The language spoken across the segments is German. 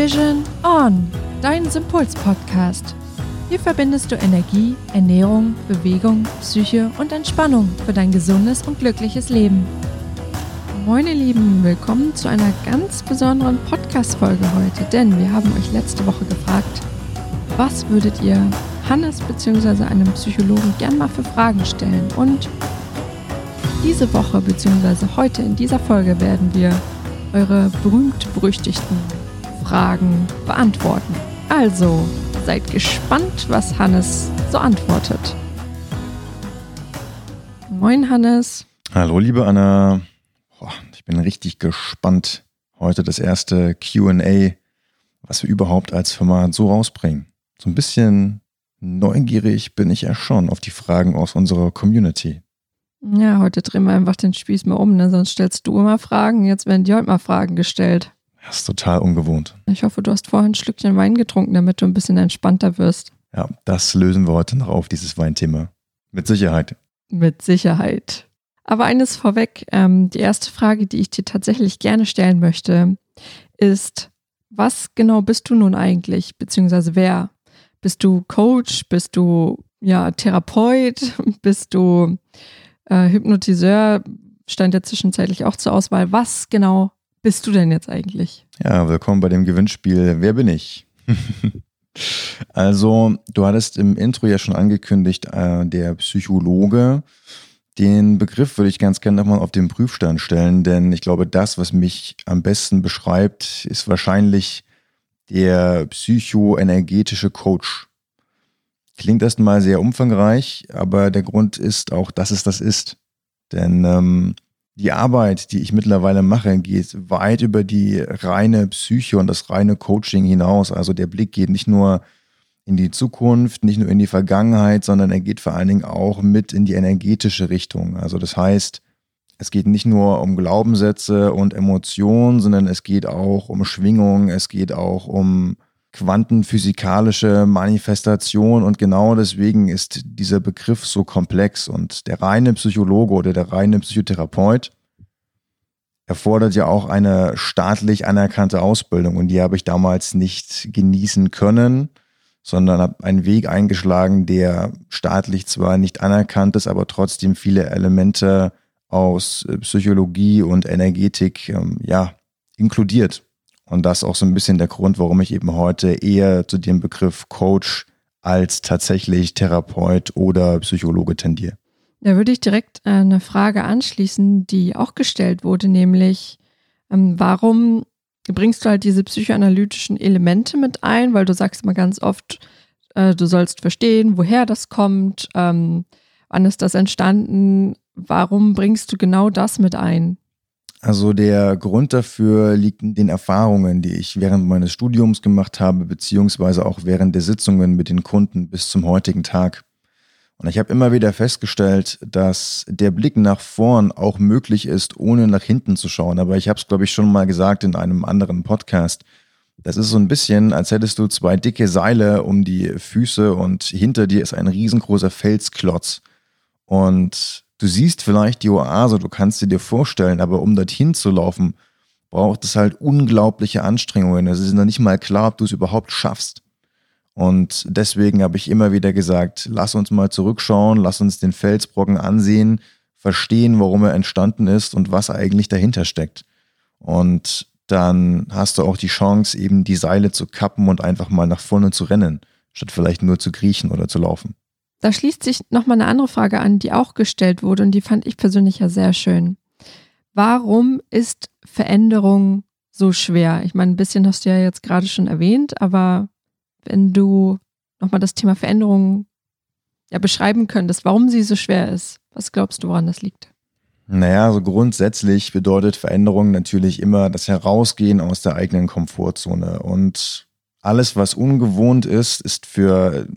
Vision On, dein Sympuls-Podcast. Hier verbindest du Energie, Ernährung, Bewegung, Psyche und Entspannung für dein gesundes und glückliches Leben. Moin ihr Lieben, willkommen zu einer ganz besonderen Podcast-Folge heute, denn wir haben euch letzte Woche gefragt, was würdet ihr Hannes bzw. einem Psychologen gern mal für Fragen stellen und diese Woche bzw. heute in dieser Folge werden wir eure berühmt-berüchtigten Fragen beantworten. Also, seid gespannt, was Hannes so antwortet. Moin, Hannes. Hallo, liebe Anna. Boah, ich bin richtig gespannt. Heute das erste QA, was wir überhaupt als Format so rausbringen. So ein bisschen neugierig bin ich ja schon auf die Fragen aus unserer Community. Ja, heute drehen wir einfach den Spieß mal um, ne? sonst stellst du immer Fragen, jetzt werden dir heute mal Fragen gestellt. Das ist total ungewohnt. Ich hoffe, du hast vorhin ein Schlückchen Wein getrunken, damit du ein bisschen entspannter wirst. Ja, das lösen wir heute noch auf, dieses Weinthema. Mit Sicherheit. Mit Sicherheit. Aber eines vorweg, ähm, die erste Frage, die ich dir tatsächlich gerne stellen möchte, ist, was genau bist du nun eigentlich, beziehungsweise wer? Bist du Coach? Bist du ja Therapeut? Bist du äh, Hypnotiseur stand ja zwischenzeitlich auch zur Auswahl. Was genau bist du denn jetzt eigentlich? Ja, willkommen bei dem Gewinnspiel Wer bin ich? also, du hattest im Intro ja schon angekündigt, äh, der Psychologe. Den Begriff würde ich ganz gerne nochmal auf den Prüfstand stellen, denn ich glaube, das, was mich am besten beschreibt, ist wahrscheinlich der psychoenergetische Coach. Klingt erstmal sehr umfangreich, aber der Grund ist auch, dass es das ist. Denn ähm, die Arbeit, die ich mittlerweile mache, geht weit über die reine Psyche und das reine Coaching hinaus. Also der Blick geht nicht nur in die Zukunft, nicht nur in die Vergangenheit, sondern er geht vor allen Dingen auch mit in die energetische Richtung. Also das heißt, es geht nicht nur um Glaubenssätze und Emotionen, sondern es geht auch um Schwingung, es geht auch um quantenphysikalische Manifestation und genau deswegen ist dieser Begriff so komplex und der reine Psychologe oder der reine Psychotherapeut erfordert ja auch eine staatlich anerkannte Ausbildung und die habe ich damals nicht genießen können, sondern habe einen Weg eingeschlagen, der staatlich zwar nicht anerkannt ist, aber trotzdem viele Elemente aus Psychologie und Energetik ähm, ja inkludiert. Und das ist auch so ein bisschen der Grund, warum ich eben heute eher zu dem Begriff Coach als tatsächlich Therapeut oder Psychologe tendiere. Da würde ich direkt äh, eine Frage anschließen, die auch gestellt wurde, nämlich ähm, warum bringst du halt diese psychoanalytischen Elemente mit ein? Weil du sagst immer ganz oft, äh, du sollst verstehen, woher das kommt, ähm, wann ist das entstanden, warum bringst du genau das mit ein? Also der Grund dafür liegt in den Erfahrungen, die ich während meines Studiums gemacht habe, beziehungsweise auch während der Sitzungen mit den Kunden bis zum heutigen Tag. Und ich habe immer wieder festgestellt, dass der Blick nach vorn auch möglich ist, ohne nach hinten zu schauen. Aber ich habe es, glaube ich, schon mal gesagt in einem anderen Podcast. Das ist so ein bisschen, als hättest du zwei dicke Seile um die Füße und hinter dir ist ein riesengroßer Felsklotz. Und Du siehst vielleicht die Oase, du kannst sie dir vorstellen, aber um dorthin zu laufen, braucht es halt unglaubliche Anstrengungen. Es ist noch nicht mal klar, ob du es überhaupt schaffst. Und deswegen habe ich immer wieder gesagt, lass uns mal zurückschauen, lass uns den Felsbrocken ansehen, verstehen, warum er entstanden ist und was eigentlich dahinter steckt. Und dann hast du auch die Chance, eben die Seile zu kappen und einfach mal nach vorne zu rennen, statt vielleicht nur zu kriechen oder zu laufen. Da schließt sich nochmal eine andere Frage an, die auch gestellt wurde und die fand ich persönlich ja sehr schön. Warum ist Veränderung so schwer? Ich meine, ein bisschen hast du ja jetzt gerade schon erwähnt, aber wenn du nochmal das Thema Veränderung ja beschreiben könntest, warum sie so schwer ist, was glaubst du, woran das liegt? Naja, also grundsätzlich bedeutet Veränderung natürlich immer das Herausgehen aus der eigenen Komfortzone. Und alles, was ungewohnt ist, ist für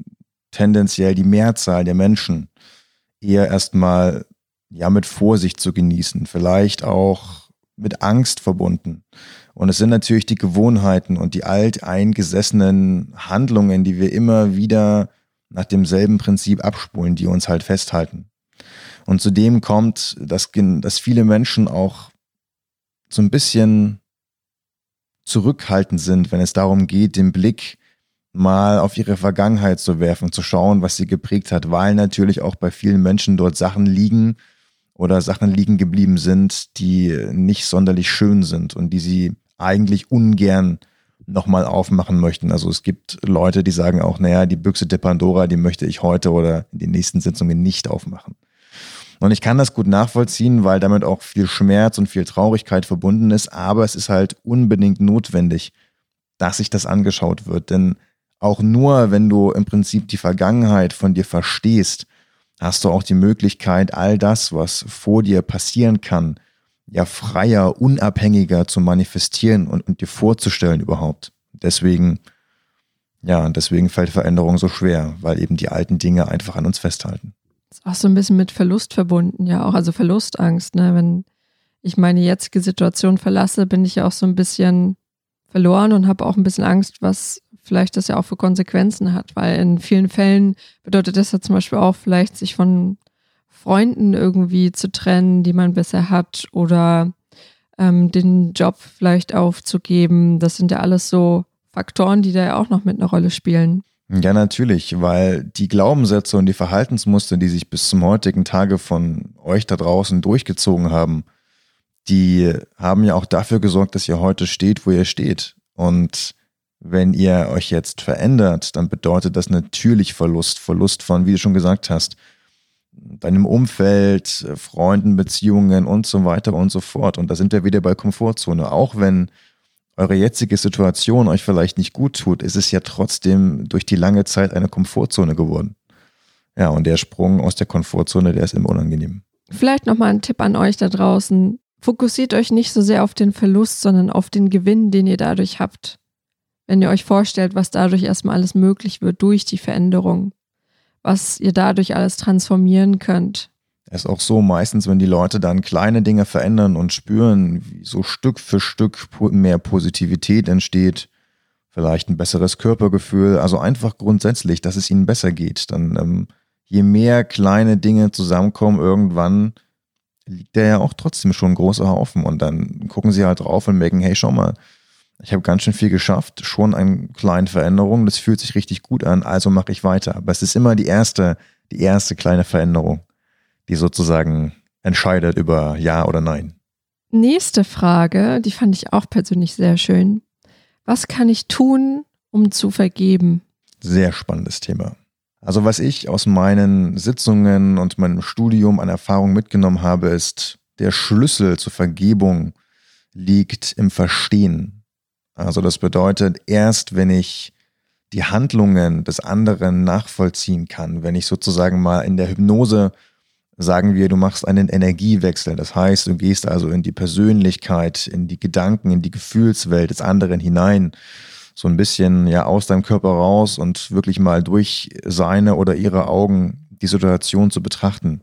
tendenziell die Mehrzahl der Menschen eher erstmal ja mit Vorsicht zu genießen, vielleicht auch mit Angst verbunden. Und es sind natürlich die Gewohnheiten und die alteingesessenen Handlungen, die wir immer wieder nach demselben Prinzip abspulen, die uns halt festhalten. Und zudem kommt, dass, dass viele Menschen auch so ein bisschen zurückhaltend sind, wenn es darum geht, den Blick mal auf ihre Vergangenheit zu werfen, zu schauen, was sie geprägt hat, weil natürlich auch bei vielen Menschen dort Sachen liegen oder Sachen liegen geblieben sind, die nicht sonderlich schön sind und die sie eigentlich ungern nochmal aufmachen möchten. Also es gibt Leute, die sagen auch, naja, die Büchse der Pandora, die möchte ich heute oder in den nächsten Sitzungen nicht aufmachen. Und ich kann das gut nachvollziehen, weil damit auch viel Schmerz und viel Traurigkeit verbunden ist, aber es ist halt unbedingt notwendig, dass sich das angeschaut wird. Denn auch nur, wenn du im Prinzip die Vergangenheit von dir verstehst, hast du auch die Möglichkeit, all das, was vor dir passieren kann, ja freier, unabhängiger zu manifestieren und, und dir vorzustellen überhaupt. Deswegen, ja, deswegen fällt Veränderung so schwer, weil eben die alten Dinge einfach an uns festhalten. Ist auch so ein bisschen mit Verlust verbunden, ja auch, also Verlustangst, ne? Wenn ich meine jetzige Situation verlasse, bin ich ja auch so ein bisschen verloren und habe auch ein bisschen Angst, was vielleicht das ja auch für Konsequenzen hat, weil in vielen Fällen bedeutet das ja zum Beispiel auch vielleicht sich von Freunden irgendwie zu trennen, die man bisher hat oder ähm, den Job vielleicht aufzugeben. Das sind ja alles so Faktoren, die da ja auch noch mit einer Rolle spielen. Ja, natürlich, weil die Glaubenssätze und die Verhaltensmuster, die sich bis zum heutigen Tage von euch da draußen durchgezogen haben, die haben ja auch dafür gesorgt, dass ihr heute steht, wo ihr steht. Und wenn ihr euch jetzt verändert, dann bedeutet das natürlich Verlust. Verlust von, wie du schon gesagt hast, deinem Umfeld, Freunden, Beziehungen und so weiter und so fort. Und da sind wir wieder bei Komfortzone. Auch wenn eure jetzige Situation euch vielleicht nicht gut tut, ist es ja trotzdem durch die lange Zeit eine Komfortzone geworden. Ja, und der Sprung aus der Komfortzone, der ist immer unangenehm. Vielleicht nochmal ein Tipp an euch da draußen. Fokussiert euch nicht so sehr auf den Verlust, sondern auf den Gewinn, den ihr dadurch habt. Wenn ihr euch vorstellt, was dadurch erstmal alles möglich wird durch die Veränderung, was ihr dadurch alles transformieren könnt. Es ist auch so, meistens, wenn die Leute dann kleine Dinge verändern und spüren, wie so Stück für Stück mehr Positivität entsteht, vielleicht ein besseres Körpergefühl, also einfach grundsätzlich, dass es ihnen besser geht, dann ähm, je mehr kleine Dinge zusammenkommen, irgendwann liegt der ja auch trotzdem schon ein großer Haufen. Und dann gucken sie halt drauf und merken, hey, schau mal, ich habe ganz schön viel geschafft, schon eine kleine Veränderung, das fühlt sich richtig gut an, also mache ich weiter. Aber es ist immer die erste, die erste kleine Veränderung, die sozusagen entscheidet über Ja oder Nein. Nächste Frage, die fand ich auch persönlich sehr schön. Was kann ich tun, um zu vergeben? Sehr spannendes Thema. Also was ich aus meinen Sitzungen und meinem Studium an Erfahrung mitgenommen habe, ist, der Schlüssel zur Vergebung liegt im Verstehen. Also das bedeutet, erst wenn ich die Handlungen des anderen nachvollziehen kann, wenn ich sozusagen mal in der Hypnose sagen wir, du machst einen Energiewechsel. Das heißt, du gehst also in die Persönlichkeit, in die Gedanken, in die Gefühlswelt des anderen hinein so ein bisschen ja aus deinem Körper raus und wirklich mal durch seine oder ihre Augen die Situation zu betrachten,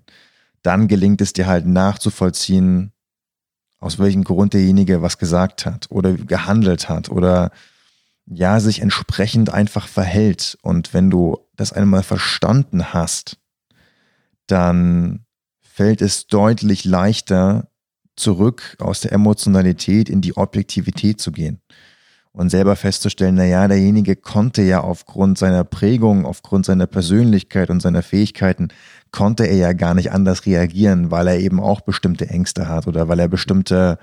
dann gelingt es dir halt nachzuvollziehen, aus welchem Grund derjenige was gesagt hat oder gehandelt hat oder ja, sich entsprechend einfach verhält. Und wenn du das einmal verstanden hast, dann fällt es deutlich leichter, zurück aus der Emotionalität in die Objektivität zu gehen und selber festzustellen, na ja, derjenige konnte ja aufgrund seiner Prägung, aufgrund seiner Persönlichkeit und seiner Fähigkeiten, konnte er ja gar nicht anders reagieren, weil er eben auch bestimmte Ängste hat oder weil er bestimmte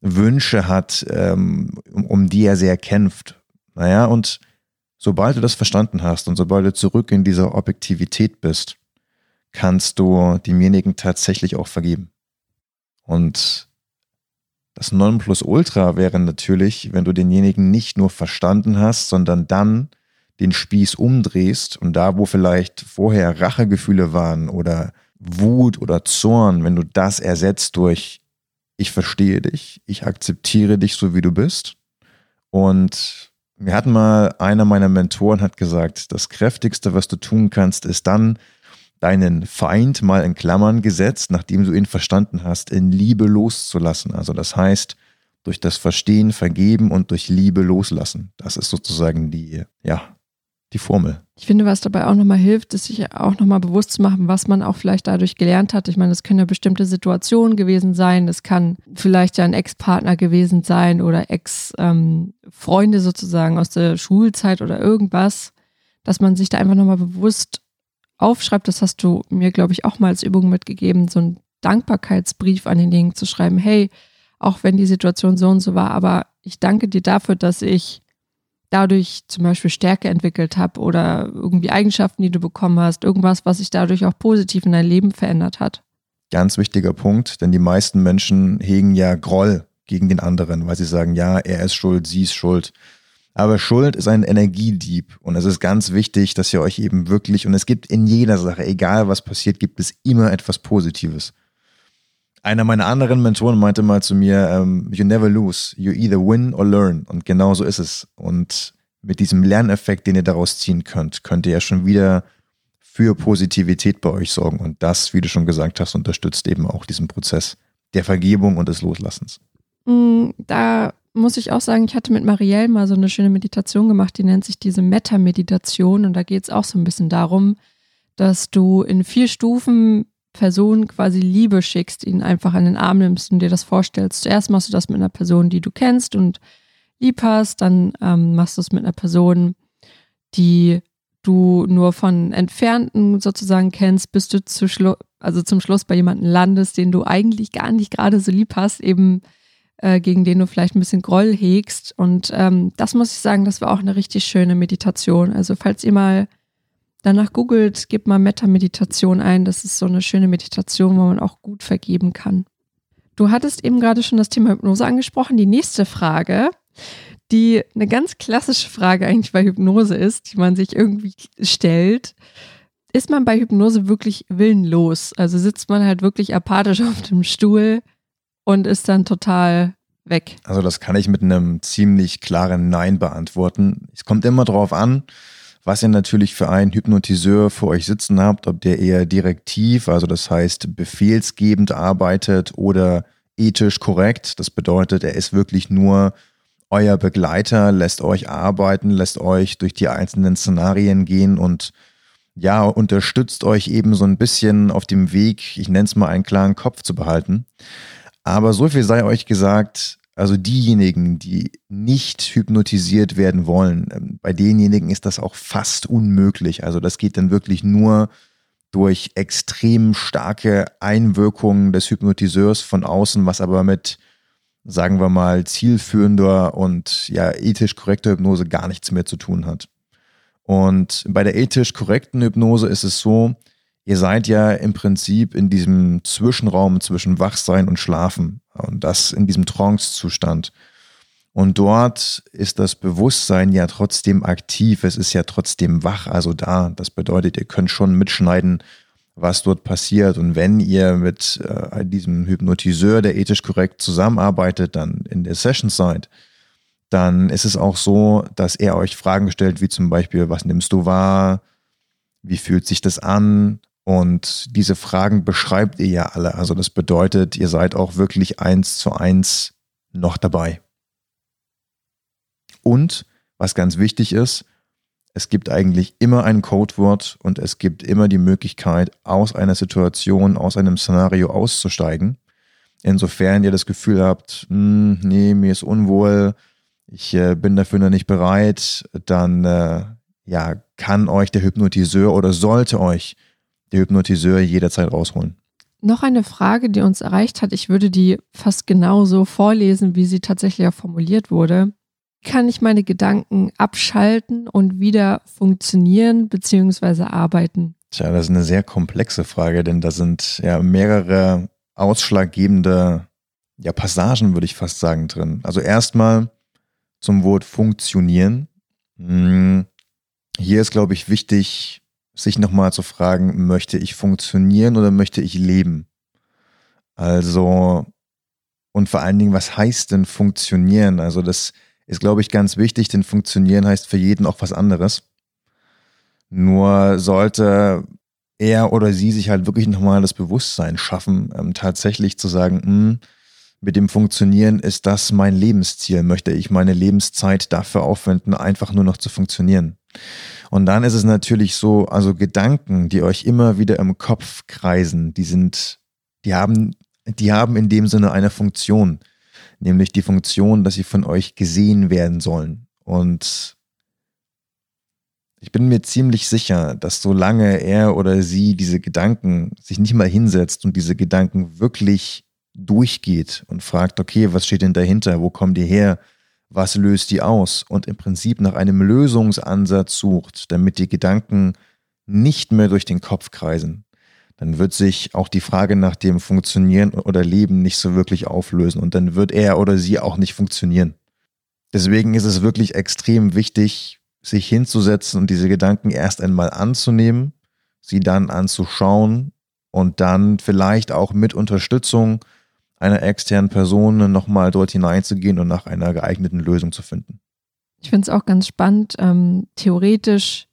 Wünsche hat, ähm, um, die er sehr kämpft. Naja, und sobald du das verstanden hast und sobald du zurück in dieser Objektivität bist, kannst du demjenigen tatsächlich auch vergeben. Und das Nonplusultra wäre natürlich, wenn du denjenigen nicht nur verstanden hast, sondern dann den Spieß umdrehst und da, wo vielleicht vorher Rachegefühle waren oder Wut oder Zorn, wenn du das ersetzt durch ich verstehe dich, ich akzeptiere dich so wie du bist. Und mir hat mal einer meiner Mentoren hat gesagt, das kräftigste, was du tun kannst, ist dann deinen Feind mal in Klammern gesetzt, nachdem du ihn verstanden hast, in Liebe loszulassen. Also das heißt, durch das Verstehen vergeben und durch Liebe loslassen. Das ist sozusagen die, ja, die Formel. Ich finde, was dabei auch nochmal hilft, ist sich auch nochmal bewusst zu machen, was man auch vielleicht dadurch gelernt hat. Ich meine, es können ja bestimmte Situationen gewesen sein. Es kann vielleicht ja ein Ex-Partner gewesen sein oder Ex-Freunde sozusagen aus der Schulzeit oder irgendwas, dass man sich da einfach nochmal bewusst aufschreibt. Das hast du mir, glaube ich, auch mal als Übung mitgegeben, so einen Dankbarkeitsbrief an denjenigen zu schreiben. Hey, auch wenn die Situation so und so war, aber ich danke dir dafür, dass ich dadurch zum Beispiel Stärke entwickelt habe oder irgendwie Eigenschaften, die du bekommen hast, irgendwas, was sich dadurch auch positiv in dein Leben verändert hat. Ganz wichtiger Punkt, denn die meisten Menschen hegen ja Groll gegen den anderen, weil sie sagen, ja, er ist schuld, sie ist schuld. Aber Schuld ist ein Energiedieb und es ist ganz wichtig, dass ihr euch eben wirklich, und es gibt in jeder Sache, egal was passiert, gibt es immer etwas Positives. Einer meiner anderen Mentoren meinte mal zu mir, ähm, you never lose, you either win or learn. Und genau so ist es. Und mit diesem Lerneffekt, den ihr daraus ziehen könnt, könnt ihr ja schon wieder für Positivität bei euch sorgen. Und das, wie du schon gesagt hast, unterstützt eben auch diesen Prozess der Vergebung und des Loslassens. Mm, da muss ich auch sagen, ich hatte mit Marielle mal so eine schöne Meditation gemacht, die nennt sich diese Metta-Meditation. Und da geht es auch so ein bisschen darum, dass du in vier Stufen Person quasi Liebe schickst, ihn einfach an den Arm nimmst und dir das vorstellst. Zuerst machst du das mit einer Person, die du kennst und lieb hast, dann ähm, machst du es mit einer Person, die du nur von Entfernten sozusagen kennst, bis du zu Schlu also zum Schluss bei jemandem landest, den du eigentlich gar nicht gerade so lieb hast, eben äh, gegen den du vielleicht ein bisschen Groll hegst. Und ähm, das muss ich sagen, das war auch eine richtig schöne Meditation. Also falls ihr mal danach googelt, gebt mal Metta-Meditation ein. Das ist so eine schöne Meditation, wo man auch gut vergeben kann. Du hattest eben gerade schon das Thema Hypnose angesprochen. Die nächste Frage, die eine ganz klassische Frage eigentlich bei Hypnose ist, die man sich irgendwie stellt. Ist man bei Hypnose wirklich willenlos? Also sitzt man halt wirklich apathisch auf dem Stuhl und ist dann total weg? Also das kann ich mit einem ziemlich klaren Nein beantworten. Es kommt immer drauf an, was ihr natürlich für einen Hypnotiseur vor euch sitzen habt, ob der eher direktiv, also das heißt befehlsgebend arbeitet oder ethisch korrekt. Das bedeutet, er ist wirklich nur euer Begleiter, lässt euch arbeiten, lässt euch durch die einzelnen Szenarien gehen und ja, unterstützt euch eben so ein bisschen auf dem Weg, ich nenne es mal einen klaren Kopf zu behalten. Aber so viel sei euch gesagt, also diejenigen, die nicht hypnotisiert werden wollen, ähm, bei denjenigen ist das auch fast unmöglich. Also das geht dann wirklich nur durch extrem starke Einwirkungen des Hypnotiseurs von außen, was aber mit, sagen wir mal, zielführender und ja, ethisch korrekter Hypnose gar nichts mehr zu tun hat. Und bei der ethisch korrekten Hypnose ist es so, ihr seid ja im Prinzip in diesem Zwischenraum zwischen Wachsein und Schlafen und das in diesem Trance-Zustand. Und dort ist das Bewusstsein ja trotzdem aktiv, es ist ja trotzdem wach, also da. Das bedeutet, ihr könnt schon mitschneiden, was dort passiert. Und wenn ihr mit äh, diesem Hypnotiseur, der ethisch korrekt zusammenarbeitet, dann in der Session seid, dann ist es auch so, dass er euch Fragen stellt, wie zum Beispiel, was nimmst du wahr? Wie fühlt sich das an? Und diese Fragen beschreibt ihr ja alle. Also das bedeutet, ihr seid auch wirklich eins zu eins noch dabei. Und was ganz wichtig ist, es gibt eigentlich immer ein Codewort und es gibt immer die Möglichkeit, aus einer Situation, aus einem Szenario auszusteigen. Insofern ihr das Gefühl habt, hm, nee, mir ist unwohl, ich äh, bin dafür noch nicht bereit, dann äh, ja, kann euch der Hypnotiseur oder sollte euch der Hypnotiseur jederzeit rausholen. Noch eine Frage, die uns erreicht hat. Ich würde die fast genauso vorlesen, wie sie tatsächlich auch formuliert wurde. Kann ich meine Gedanken abschalten und wieder funktionieren bzw. arbeiten? Tja, das ist eine sehr komplexe Frage, denn da sind ja mehrere ausschlaggebende ja, Passagen, würde ich fast sagen, drin. Also erstmal zum Wort funktionieren. Hm, hier ist, glaube ich, wichtig, sich nochmal zu fragen, möchte ich funktionieren oder möchte ich leben? Also, und vor allen Dingen, was heißt denn funktionieren? Also, das ist, glaube ich, ganz wichtig, denn funktionieren heißt für jeden auch was anderes. Nur sollte er oder sie sich halt wirklich nochmal das Bewusstsein schaffen, ähm, tatsächlich zu sagen, mh, hm, mit dem Funktionieren ist das mein Lebensziel. Möchte ich meine Lebenszeit dafür aufwenden, einfach nur noch zu funktionieren? Und dann ist es natürlich so, also Gedanken, die euch immer wieder im Kopf kreisen, die sind, die haben, die haben in dem Sinne eine Funktion, nämlich die Funktion, dass sie von euch gesehen werden sollen. Und ich bin mir ziemlich sicher, dass solange er oder sie diese Gedanken sich nicht mal hinsetzt und diese Gedanken wirklich durchgeht und fragt, okay, was steht denn dahinter? Wo kommen die her? Was löst die aus? Und im Prinzip nach einem Lösungsansatz sucht, damit die Gedanken nicht mehr durch den Kopf kreisen, dann wird sich auch die Frage nach dem Funktionieren oder Leben nicht so wirklich auflösen und dann wird er oder sie auch nicht funktionieren. Deswegen ist es wirklich extrem wichtig, sich hinzusetzen und diese Gedanken erst einmal anzunehmen, sie dann anzuschauen und dann vielleicht auch mit Unterstützung einer externen Person nochmal dort hineinzugehen und nach einer geeigneten Lösung zu finden. Ich finde es auch ganz spannend. Ähm, theoretisch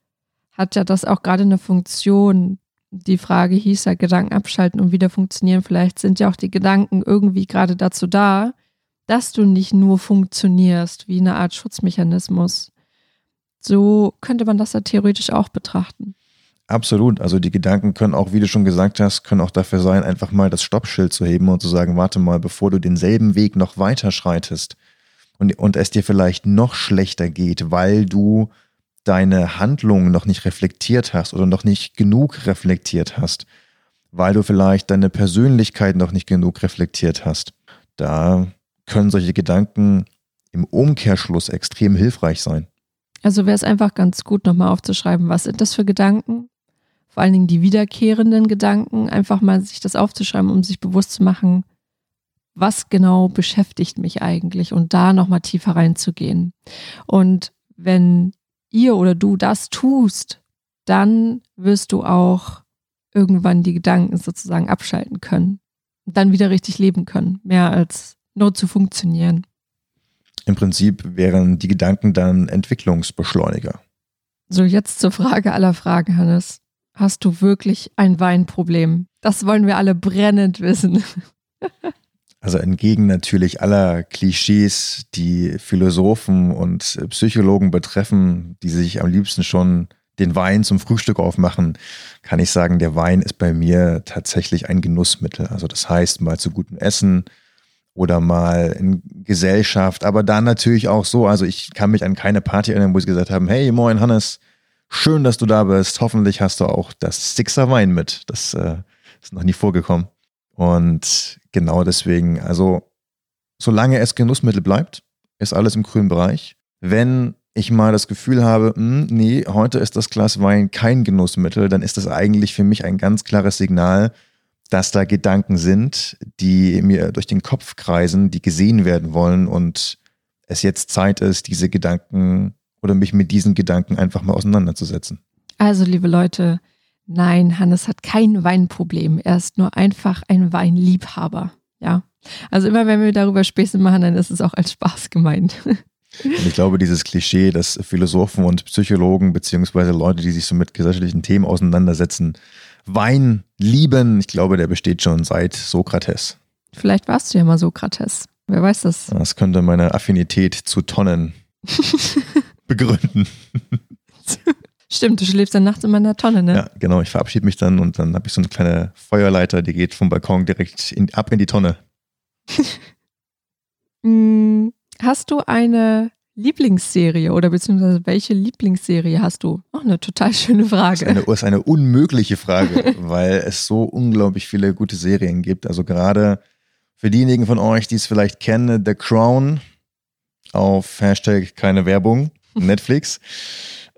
hat ja das auch gerade eine Funktion. Die Frage hieß ja Gedanken abschalten und wieder funktionieren. Vielleicht sind ja auch die Gedanken irgendwie gerade dazu da, dass du nicht nur funktionierst wie eine Art Schutzmechanismus. So könnte man das ja theoretisch auch betrachten. Absolut. Also die Gedanken können auch, wie du schon gesagt hast, können auch dafür sein, einfach mal das Stoppschild zu heben und zu sagen, warte mal, bevor du denselben Weg noch weiter schreitest und, und es dir vielleicht noch schlechter geht, weil du deine Handlungen noch nicht reflektiert hast oder noch nicht genug reflektiert hast, weil du vielleicht deine Persönlichkeit noch nicht genug reflektiert hast. Da können solche Gedanken im Umkehrschluss extrem hilfreich sein. Also wäre es einfach ganz gut, nochmal aufzuschreiben, was sind das für Gedanken? Vor allen Dingen die wiederkehrenden Gedanken, einfach mal sich das aufzuschreiben, um sich bewusst zu machen, was genau beschäftigt mich eigentlich und da nochmal tiefer reinzugehen. Und wenn ihr oder du das tust, dann wirst du auch irgendwann die Gedanken sozusagen abschalten können und dann wieder richtig leben können, mehr als nur zu funktionieren. Im Prinzip wären die Gedanken dann Entwicklungsbeschleuniger. So, jetzt zur Frage aller Fragen, Hannes hast du wirklich ein Weinproblem? Das wollen wir alle brennend wissen. Also entgegen natürlich aller Klischees, die Philosophen und Psychologen betreffen, die sich am liebsten schon den Wein zum Frühstück aufmachen, kann ich sagen, der Wein ist bei mir tatsächlich ein Genussmittel. Also das heißt mal zu gutem Essen oder mal in Gesellschaft, aber dann natürlich auch so, also ich kann mich an keine Party erinnern, wo sie gesagt haben, hey, moin Hannes, Schön, dass du da bist. Hoffentlich hast du auch das Sixer Wein mit. Das äh, ist noch nie vorgekommen. Und genau deswegen, also solange es Genussmittel bleibt, ist alles im grünen Bereich. Wenn ich mal das Gefühl habe, mh, hm, nee, heute ist das Glas Wein kein Genussmittel, dann ist das eigentlich für mich ein ganz klares Signal, dass da Gedanken sind, die mir durch den Kopf kreisen, die gesehen werden wollen und es jetzt Zeit ist, diese Gedanken oder mich mit diesen Gedanken einfach mal auseinanderzusetzen. Also, liebe Leute, nein, Hannes hat kein Weinproblem. Er ist nur einfach ein Weinliebhaber. Ja. Also immer wenn wir darüber Späße machen, dann ist es auch als Spaß gemeint. Und ich glaube, dieses Klischee, dass Philosophen und Psychologen beziehungsweise Leute, die sich so mit gesellschaftlichen Themen auseinandersetzen, Wein lieben, ich glaube, der besteht schon seit Sokrates. Vielleicht warst du ja mal Sokrates. Wer weiß das? Das könnte meine Affinität zu Tonnen begründen. Stimmt, du schläfst dann nachts in meiner Tonne, ne? Ja, genau. Ich verabschiede mich dann und dann habe ich so eine kleine Feuerleiter, die geht vom Balkon direkt in, ab in die Tonne. Mm, hast du eine Lieblingsserie oder beziehungsweise welche Lieblingsserie hast du? Auch eine total schöne Frage. Das ist eine, ist eine unmögliche Frage, weil es so unglaublich viele gute Serien gibt. Also gerade für diejenigen von euch, die es vielleicht kennen, The Crown auf Hashtag keine Werbung Netflix,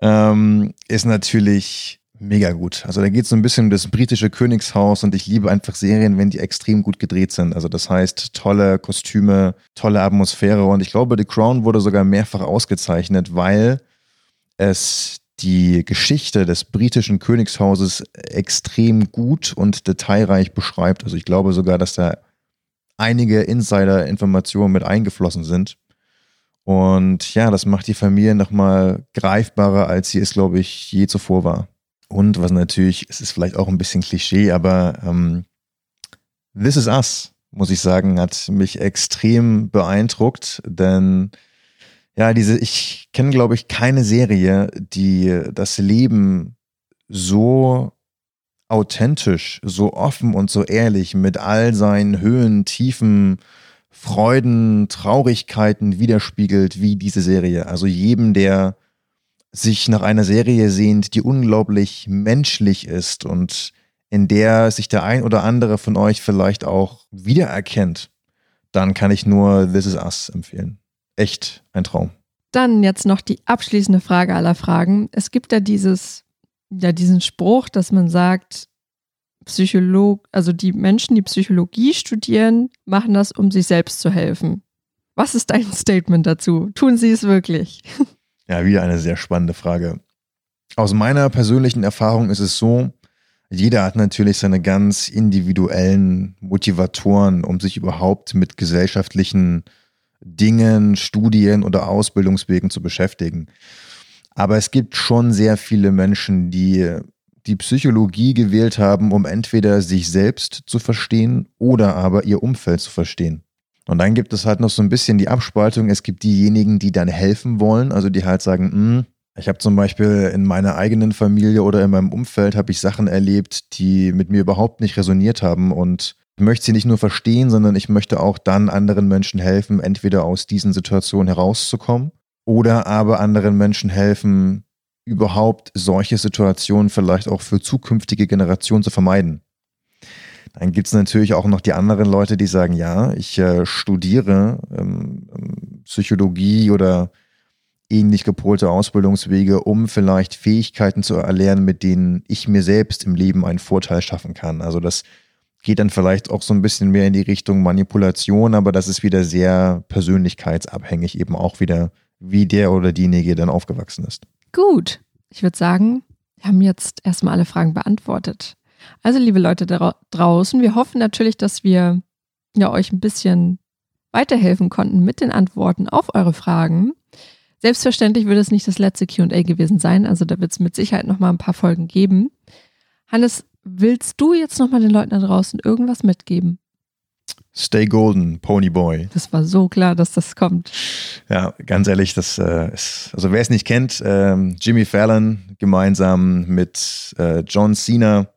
ähm, ist natürlich mega gut. Also da geht es so ein bisschen um das britische Königshaus und ich liebe einfach Serien, wenn die extrem gut gedreht sind. Also das heißt, tolle Kostüme, tolle Atmosphäre und ich glaube, The Crown wurde sogar mehrfach ausgezeichnet, weil es die Geschichte des britischen Königshauses extrem gut und detailreich beschreibt. Also ich glaube sogar, dass da einige Insider-Informationen mit eingeflossen sind. Und ja, das macht die Familie nochmal greifbarer, als sie es, glaube ich, je zuvor war. Und was natürlich, es ist vielleicht auch ein bisschen Klischee, aber ähm, This Is Us, muss ich sagen, hat mich extrem beeindruckt, denn Ja, diese, ich kenne, glaube ich, keine Serie, die das Leben so authentisch, so offen und so ehrlich mit all seinen Höhen, Tiefen, Freuden, Traurigkeiten widerspiegelt wie diese Serie. Also jedem, der sich nach einer Serie sehnt, die unglaublich menschlich ist und in der sich der ein oder andere von euch vielleicht auch wiedererkennt, dann kann ich nur This Is Us empfehlen. Echt ein Traum. Dann jetzt noch die abschließende Frage aller Fragen. Es gibt ja dieses, ja, diesen Spruch, dass man sagt, Psycholog, also die Menschen, die Psychologie studieren, machen das, um sich selbst zu helfen. Was ist dein Statement dazu? Tun sie es wirklich? Ja, wieder eine sehr spannende Frage. Aus meiner persönlichen Erfahrung ist es so, jeder hat natürlich seine ganz individuellen Motivatoren, um sich überhaupt mit gesellschaftlichen Dingen, Studien oder Ausbildungswegen zu beschäftigen. Aber es gibt schon sehr viele Menschen, die die Psychologie gewählt haben, um entweder sich selbst zu verstehen oder aber ihr Umfeld zu verstehen. Und dann gibt es halt noch so ein bisschen die Abspaltung. Es gibt diejenigen, die dann helfen wollen, also die halt sagen, hm, ich habe zum Beispiel in meiner eigenen Familie oder in meinem Umfeld habe ich Sachen erlebt, die mit mir überhaupt nicht resoniert haben und ich möchte sie nicht nur verstehen, sondern ich möchte auch dann anderen Menschen helfen, entweder aus diesen Situationen herauszukommen oder aber anderen Menschen helfen, überhaupt solche Situationen vielleicht auch für zukünftige Generationen zu vermeiden. Dann gibt es natürlich auch noch die anderen Leute, die sagen, ja, ich äh, studiere ähm, Psychologie oder ähnlich gepolte Ausbildungswege, um vielleicht Fähigkeiten zu erlernen, mit denen ich mir selbst im Leben einen Vorteil schaffen kann. Also das geht dann vielleicht auch so ein bisschen mehr in die Richtung Manipulation, aber das ist wieder sehr persönlichkeitsabhängig, eben auch wieder, wie der oder diejenige dann aufgewachsen ist. Gut, ich würde sagen, wir haben jetzt erstmal alle Fragen beantwortet. Also, liebe Leute da draußen, wir hoffen natürlich, dass wir ja, euch ein bisschen weiterhelfen konnten mit den Antworten auf eure Fragen. Selbstverständlich wird es nicht das letzte QA gewesen sein, also da wird es mit Sicherheit noch mal ein paar Folgen geben. Hannes, willst du jetzt noch mal den Leuten da draußen irgendwas mitgeben? Stay Golden, Ponyboy. Das war so klar, dass das kommt. Ja, ganz ehrlich, das äh, ist, also wer es nicht kennt, äh, Jimmy Fallon gemeinsam mit äh, John Cena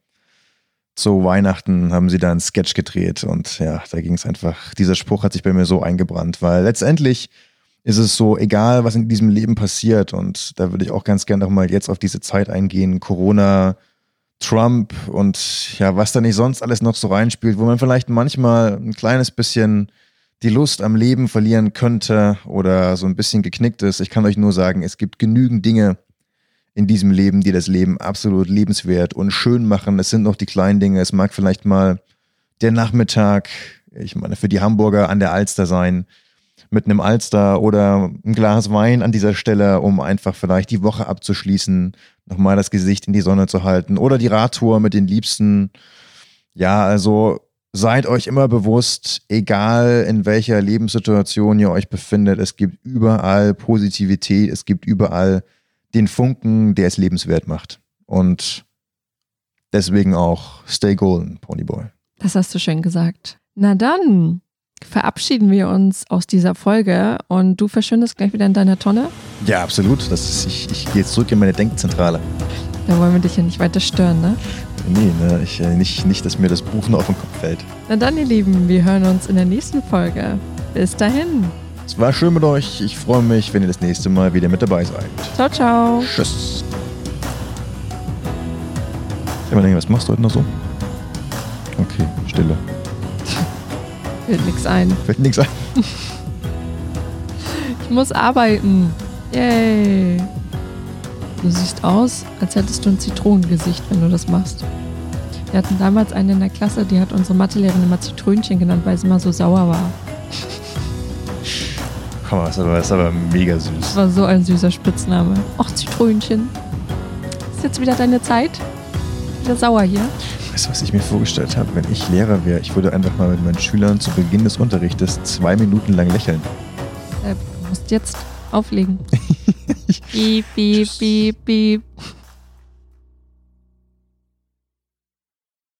zu Weihnachten haben sie da einen Sketch gedreht und ja, da ging es einfach, dieser Spruch hat sich bei mir so eingebrannt, weil letztendlich ist es so, egal was in diesem Leben passiert, und da würde ich auch ganz gerne nochmal jetzt auf diese Zeit eingehen, Corona, Trump und ja, was da nicht sonst alles noch so reinspielt, wo man vielleicht manchmal ein kleines bisschen die Lust am Leben verlieren könnte oder so ein bisschen geknickt ist. Ich kann euch nur sagen, es gibt genügend Dinge in diesem Leben, die das Leben absolut lebenswert und schön machen. Es sind noch die kleinen Dinge. Es mag vielleicht mal der Nachmittag, ich meine, für die Hamburger an der Alster sein, mit einem Alster oder ein Glas Wein an dieser Stelle, um einfach vielleicht die Woche abzuschließen, nochmal das Gesicht in die Sonne zu halten oder die Radtour mit den Liebsten. Ja, also seid euch immer bewusst, egal in welcher Lebenssituation ihr euch befindet, es gibt überall Positivität, es gibt überall den Funken, der es lebenswert macht. Und deswegen auch Stay Golden, Ponyboy. Das hast du schön gesagt. Na dann, verabschieden wir uns aus dieser Folge und du verschwindest gleich wieder in deiner Tonne? Ja, absolut. Das ist, ich, ich gehe jetzt zurück in meine Denkzentrale. Da wollen wir dich ja nicht weiter stören, ne? Nee, ne, ich, äh, nicht, nicht, dass mir das Buch noch auf den Kopf fällt. Na dann, ihr Lieben, wir hören uns in der nächsten Folge. Bis dahin. Es war schön mit euch. Ich freue mich, wenn ihr das nächste Mal wieder mit dabei seid. Ciao, ciao. Tschüss. Was machst du heute noch so? Okay, Stille. Fällt nichts ein. Fällt nichts ein. ich muss arbeiten. Yay. Du siehst aus, als hättest du ein Zitronengesicht, wenn du das machst. Wir hatten damals eine in der Klasse, die hat unsere Mathelehrerin immer Zitrönchen genannt, weil sie immer so sauer war. Komm, das ist aber, das ist aber mega süß. Das war so ein süßer Spitzname. Ach, Zitrönchen. Ist jetzt wieder deine Zeit? Wieder sauer hier? Weißt du, was ich mir vorgestellt habe? Wenn ich Lehrer wäre, ich würde einfach mal mit meinen Schülern zu Beginn des Unterrichtes zwei Minuten lang lächeln. Äh, du musst jetzt auflegen. piep, piep, piep, piep.